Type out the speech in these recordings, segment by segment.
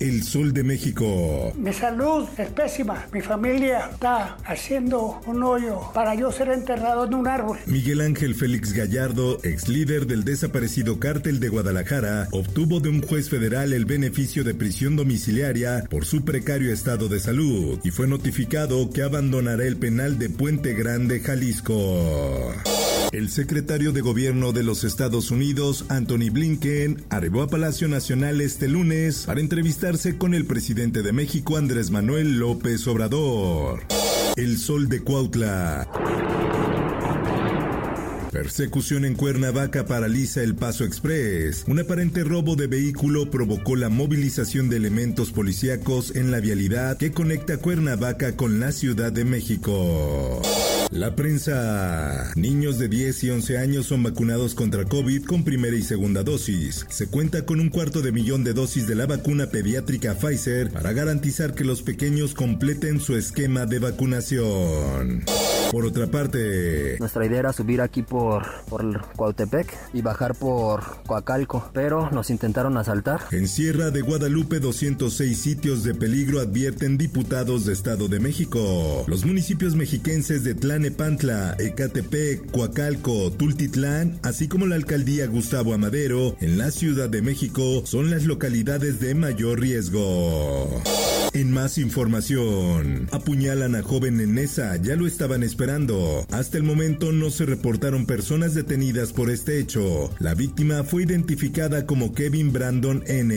El Sol de México. Mi salud es pésima. Mi familia está haciendo un hoyo para yo ser enterrado en un árbol. Miguel Ángel Félix Gallardo, ex líder del desaparecido cártel de Guadalajara, obtuvo de un juez federal el beneficio de prisión domiciliaria por su precario estado de salud y fue notificado que abandonará el penal de Puente Grande, Jalisco. El secretario de Gobierno de los Estados Unidos, Anthony Blinken, arribó a Palacio Nacional este lunes para entrevistarse con el presidente de México, Andrés Manuel López Obrador. El sol de Cuautla. Persecución en Cuernavaca paraliza el Paso Express. Un aparente robo de vehículo provocó la movilización de elementos policíacos en la vialidad que conecta Cuernavaca con la Ciudad de México. La prensa. Niños de 10 y 11 años son vacunados contra COVID con primera y segunda dosis. Se cuenta con un cuarto de millón de dosis de la vacuna pediátrica Pfizer para garantizar que los pequeños completen su esquema de vacunación. Por otra parte, nuestra idea era subir aquí por, por Cuautepec y bajar por Coacalco, pero nos intentaron asaltar. En Sierra de Guadalupe, 206 sitios de peligro advierten diputados de Estado de México. Los municipios mexiquenses de Tlanepantla, Ecatepec, Coacalco, Tultitlán, así como la alcaldía Gustavo Amadero, en la Ciudad de México, son las localidades de mayor riesgo. En más información, apuñalan a joven en Nesa, ya lo estaban esperando. Hasta el momento no se reportaron personas detenidas por este hecho. La víctima fue identificada como Kevin Brandon N.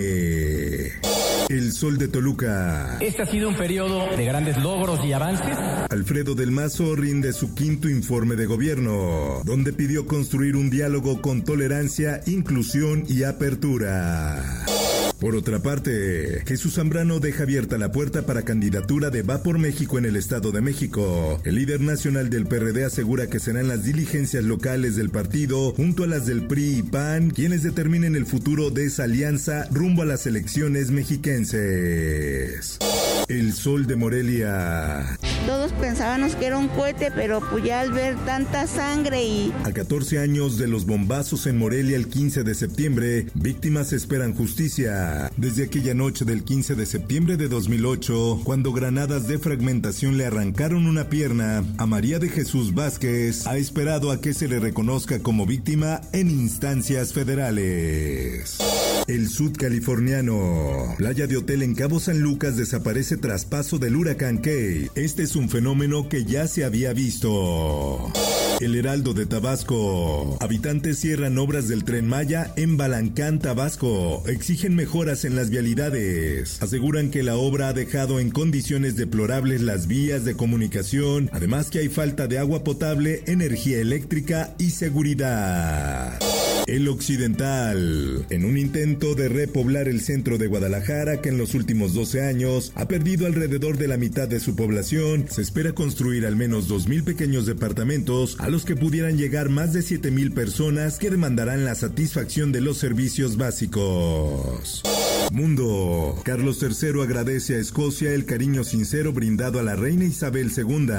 El Sol de Toluca. Este ha sido un periodo de grandes logros y avances. Alfredo del Mazo rinde su quinto informe de gobierno, donde pidió construir un diálogo con tolerancia, inclusión y apertura. Por otra parte, Jesús Zambrano deja abierta la puerta para candidatura de Va por México en el Estado de México. El líder nacional del PRD asegura que serán las diligencias locales del partido, junto a las del PRI y PAN, quienes determinen el futuro de esa alianza rumbo a las elecciones mexiquenses. El sol de Morelia. Todos pensábamos que era un cohete, pero pues ya al ver tanta sangre y... A 14 años de los bombazos en Morelia el 15 de septiembre, víctimas esperan justicia. Desde aquella noche del 15 de septiembre de 2008, cuando granadas de fragmentación le arrancaron una pierna, a María de Jesús Vázquez ha esperado a que se le reconozca como víctima en instancias federales. El sudcaliforniano. Playa de hotel en Cabo San Lucas desaparece tras paso del huracán Kay. Este es un fenómeno que ya se había visto. El Heraldo de Tabasco. Habitantes cierran obras del tren Maya en Balancán, Tabasco. Exigen mejoras en las vialidades. Aseguran que la obra ha dejado en condiciones deplorables las vías de comunicación, además que hay falta de agua potable, energía eléctrica y seguridad. El Occidental. En un intento de repoblar el centro de Guadalajara, que en los últimos 12 años ha perdido alrededor de la mitad de su población, se espera construir al menos 2.000 pequeños departamentos a los que pudieran llegar más de 7.000 personas que demandarán la satisfacción de los servicios básicos. Mundo. Carlos III agradece a Escocia el cariño sincero brindado a la reina Isabel II.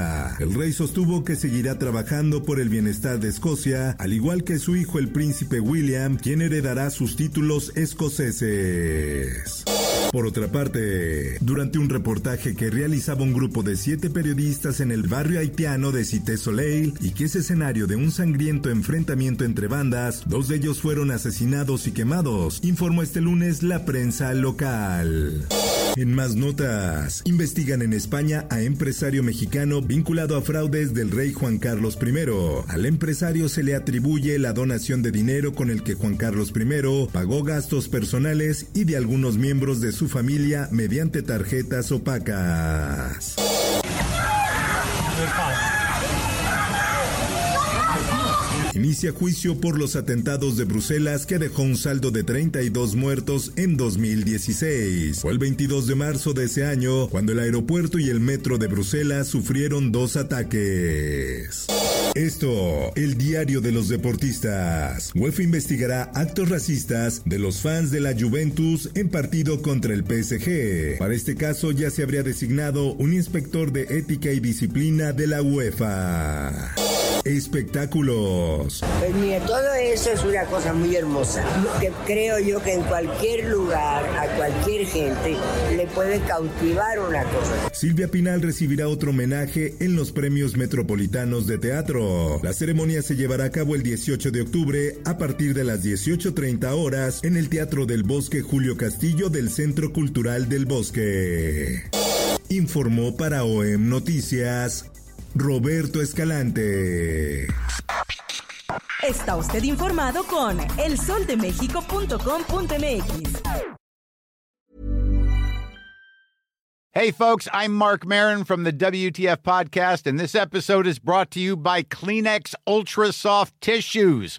El rey sostuvo que seguirá trabajando por el bienestar de Escocia, al igual que su hijo el príncipe William, quien heredará sus títulos escoceses. Por otra parte, durante un reportaje que realizaba un grupo de siete periodistas en el barrio haitiano de Cité Soleil y que es escenario de un sangriento enfrentamiento entre bandas, dos de ellos fueron asesinados y quemados, informó este lunes la prensa local. En más notas, investigan en España a empresario mexicano vinculado a fraudes del rey Juan Carlos I. Al empresario se le atribuye la donación de dinero con el que Juan Carlos I pagó gastos personales y de algunos miembros de su familia mediante tarjetas opacas. Inicia juicio por los atentados de Bruselas que dejó un saldo de 32 muertos en 2016. Fue el 22 de marzo de ese año cuando el aeropuerto y el metro de Bruselas sufrieron dos ataques. Esto, el diario de los deportistas. UEFA investigará actos racistas de los fans de la Juventus en partido contra el PSG. Para este caso ya se habría designado un inspector de ética y disciplina de la UEFA. Espectáculos. Pues mira, todo eso es una cosa muy hermosa. Que creo yo que en cualquier lugar, a cualquier gente, le puede cautivar una cosa. Silvia Pinal recibirá otro homenaje en los premios metropolitanos de teatro. La ceremonia se llevará a cabo el 18 de octubre a partir de las 18.30 horas en el Teatro del Bosque Julio Castillo del Centro Cultural del Bosque. Informó para OEM Noticias Roberto Escalante. Está usted informado con elsoldemexico.com.mx. Hey, folks, I'm Mark Marin from the WTF Podcast, and this episode is brought to you by Kleenex Ultra Soft Tissues